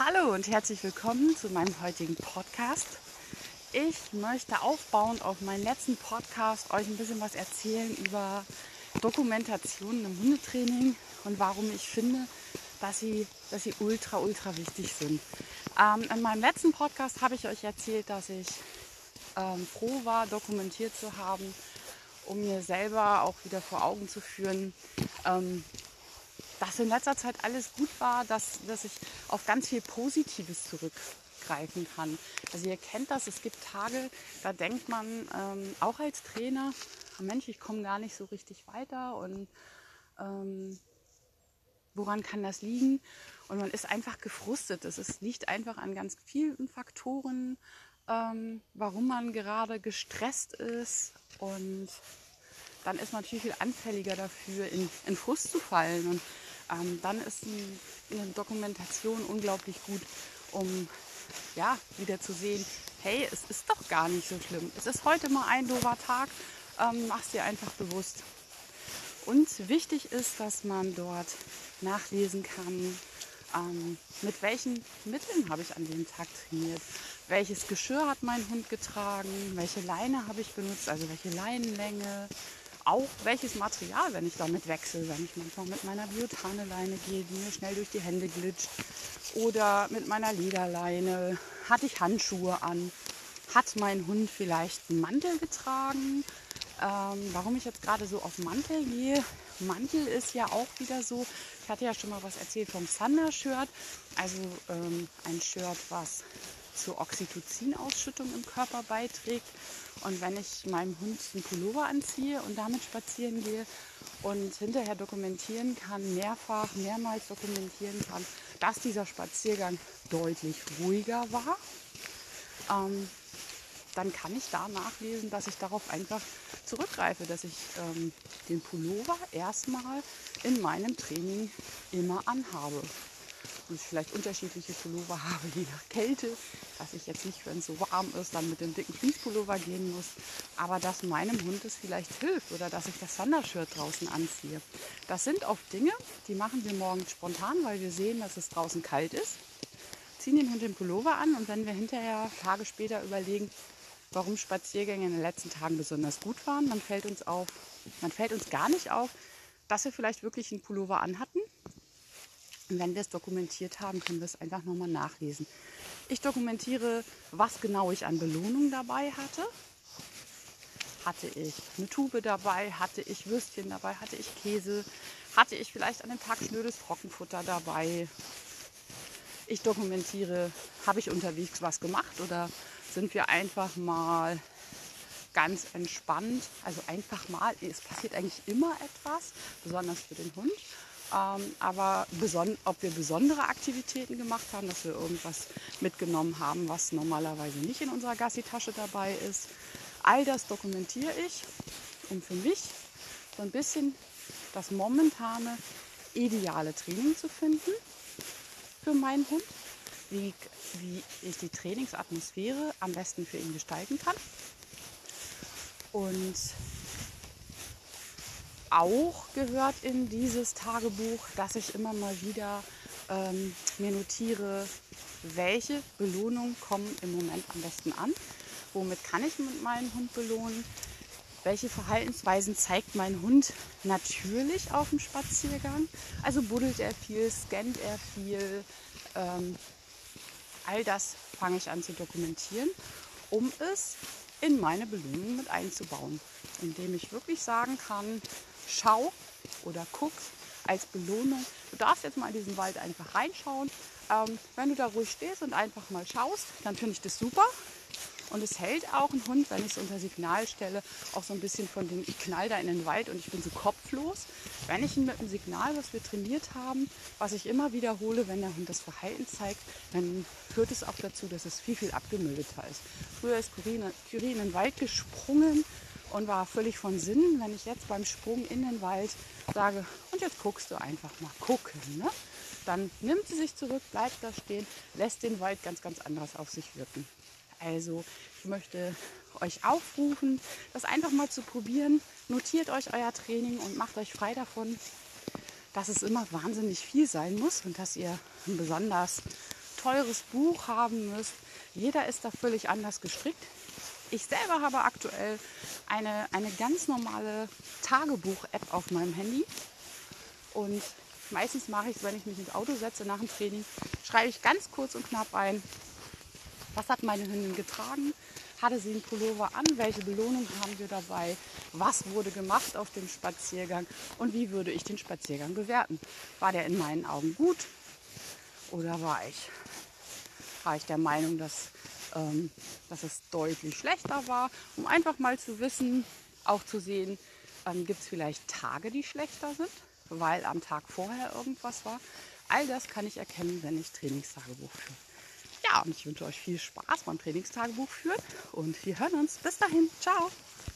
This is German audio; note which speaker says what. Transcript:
Speaker 1: Hallo und herzlich willkommen zu meinem heutigen Podcast. Ich möchte aufbauend auf meinen letzten Podcast euch ein bisschen was erzählen über Dokumentationen im Hundetraining und warum ich finde, dass sie, dass sie ultra, ultra wichtig sind. Ähm, in meinem letzten Podcast habe ich euch erzählt, dass ich ähm, froh war, dokumentiert zu haben, um mir selber auch wieder vor Augen zu führen, ähm, dass in letzter Zeit alles gut war, dass, dass ich auf ganz viel Positives zurückgreifen kann. Also ihr kennt das, es gibt Tage, da denkt man ähm, auch als Trainer, Mensch, ich komme gar nicht so richtig weiter und ähm, woran kann das liegen? Und man ist einfach gefrustet. Es liegt einfach an ganz vielen Faktoren, ähm, warum man gerade gestresst ist und dann ist man natürlich viel anfälliger dafür, in, in Frust zu fallen. Und ähm, dann ist ein, eine Dokumentation unglaublich gut, um ja, wieder zu sehen, hey, es ist doch gar nicht so schlimm. Es ist heute mal ein doofer Tag, ähm, mach's dir einfach bewusst. Und wichtig ist, dass man dort nachlesen kann, ähm, mit welchen Mitteln habe ich an dem Tag trainiert, welches Geschirr hat mein Hund getragen, welche Leine habe ich benutzt, also welche Leinenlänge, auch welches Material, wenn ich damit wechsle, wenn ich manchmal mit meiner Biotane-Leine gehe, die mir schnell durch die Hände glitscht, oder mit meiner Lederleine, hatte ich Handschuhe an, hat mein Hund vielleicht einen Mantel getragen, ähm, warum ich jetzt gerade so auf Mantel gehe, Mantel ist ja auch wieder so, ich hatte ja schon mal was erzählt vom Thunder-Shirt, also ähm, ein Shirt, was zur Oxytocin-Ausschüttung im Körper beiträgt. Und wenn ich meinem Hund einen Pullover anziehe und damit spazieren gehe und hinterher dokumentieren kann, mehrfach, mehrmals dokumentieren kann, dass dieser Spaziergang deutlich ruhiger war, ähm, dann kann ich da nachlesen, dass ich darauf einfach zurückgreife, dass ich ähm, den Pullover erstmal in meinem Training immer anhabe und ich vielleicht unterschiedliche Pullover habe, je nach Kälte, dass ich jetzt nicht, wenn es so warm ist, dann mit dem dicken Fließpullover gehen muss, aber dass meinem Hund es vielleicht hilft oder dass ich das Wandershirt draußen anziehe. Das sind oft Dinge, die machen wir morgens spontan, weil wir sehen, dass es draußen kalt ist, ziehen den Hund den Pullover an und wenn wir hinterher Tage später überlegen, warum Spaziergänge in den letzten Tagen besonders gut waren, dann fällt uns auf, dann fällt uns gar nicht auf, dass wir vielleicht wirklich einen Pullover anhatten und wenn wir es dokumentiert haben, können wir es einfach nochmal nachlesen. Ich dokumentiere, was genau ich an Belohnung dabei hatte. Hatte ich eine Tube dabei? Hatte ich Würstchen dabei? Hatte ich Käse? Hatte ich vielleicht an dem Tag schnödes Trockenfutter dabei? Ich dokumentiere, habe ich unterwegs was gemacht oder sind wir einfach mal ganz entspannt? Also einfach mal, es passiert eigentlich immer etwas, besonders für den Hund. Ähm, aber ob wir besondere Aktivitäten gemacht haben, dass wir irgendwas mitgenommen haben, was normalerweise nicht in unserer Gassi-Tasche dabei ist, all das dokumentiere ich, um für mich so ein bisschen das momentane ideale Training zu finden für meinen Hund, wie, wie ich die Trainingsatmosphäre am besten für ihn gestalten kann. Und auch gehört in dieses Tagebuch, dass ich immer mal wieder ähm, mir notiere, welche Belohnungen kommen im Moment am besten an, womit kann ich mit meinem Hund belohnen, welche Verhaltensweisen zeigt mein Hund natürlich auf dem Spaziergang. Also buddelt er viel, scannt er viel. Ähm, all das fange ich an zu dokumentieren, um es in meine Belohnung mit einzubauen, indem ich wirklich sagen kann, schau oder guck als Belohnung. Du darfst jetzt mal in diesen Wald einfach reinschauen. Ähm, wenn du da ruhig stehst und einfach mal schaust, dann finde ich das super. Und es hält auch ein Hund, wenn ich es unter Signal stelle, auch so ein bisschen von dem, ich knall da in den Wald und ich bin so kopflos. Wenn ich ihn mit einem Signal, was wir trainiert haben, was ich immer wiederhole, wenn der Hund das Verhalten zeigt, dann führt es auch dazu, dass es viel, viel abgemilderter ist. Früher ist Curie in den Wald gesprungen und war völlig von Sinn, wenn ich jetzt beim Sprung in den Wald sage, und jetzt guckst du einfach mal gucken. Ne? Dann nimmt sie sich zurück, bleibt da stehen, lässt den Wald ganz, ganz anders auf sich wirken. Also ich möchte euch aufrufen, das einfach mal zu probieren. Notiert euch euer Training und macht euch frei davon, dass es immer wahnsinnig viel sein muss und dass ihr ein besonders teures Buch haben müsst. Jeder ist da völlig anders gestrickt. Ich selber habe aktuell eine, eine ganz normale Tagebuch-App auf meinem Handy. Und meistens mache ich es, wenn ich mich ins Auto setze nach dem Training, schreibe ich ganz kurz und knapp ein, was hat meine Hündin getragen, hatte sie einen Pullover an, welche Belohnung haben wir dabei, was wurde gemacht auf dem Spaziergang und wie würde ich den Spaziergang bewerten. War der in meinen Augen gut oder war ich, war ich der Meinung, dass, ähm, dass es deutlich schlechter war, um einfach mal zu wissen, auch zu sehen, ähm, gibt es vielleicht Tage, die schlechter sind, weil am Tag vorher irgendwas war. All das kann ich erkennen, wenn ich Trainingstagebuch führe. Ja, und ich wünsche euch viel Spaß beim Trainingstagebuch führen und wir hören uns. Bis dahin, ciao.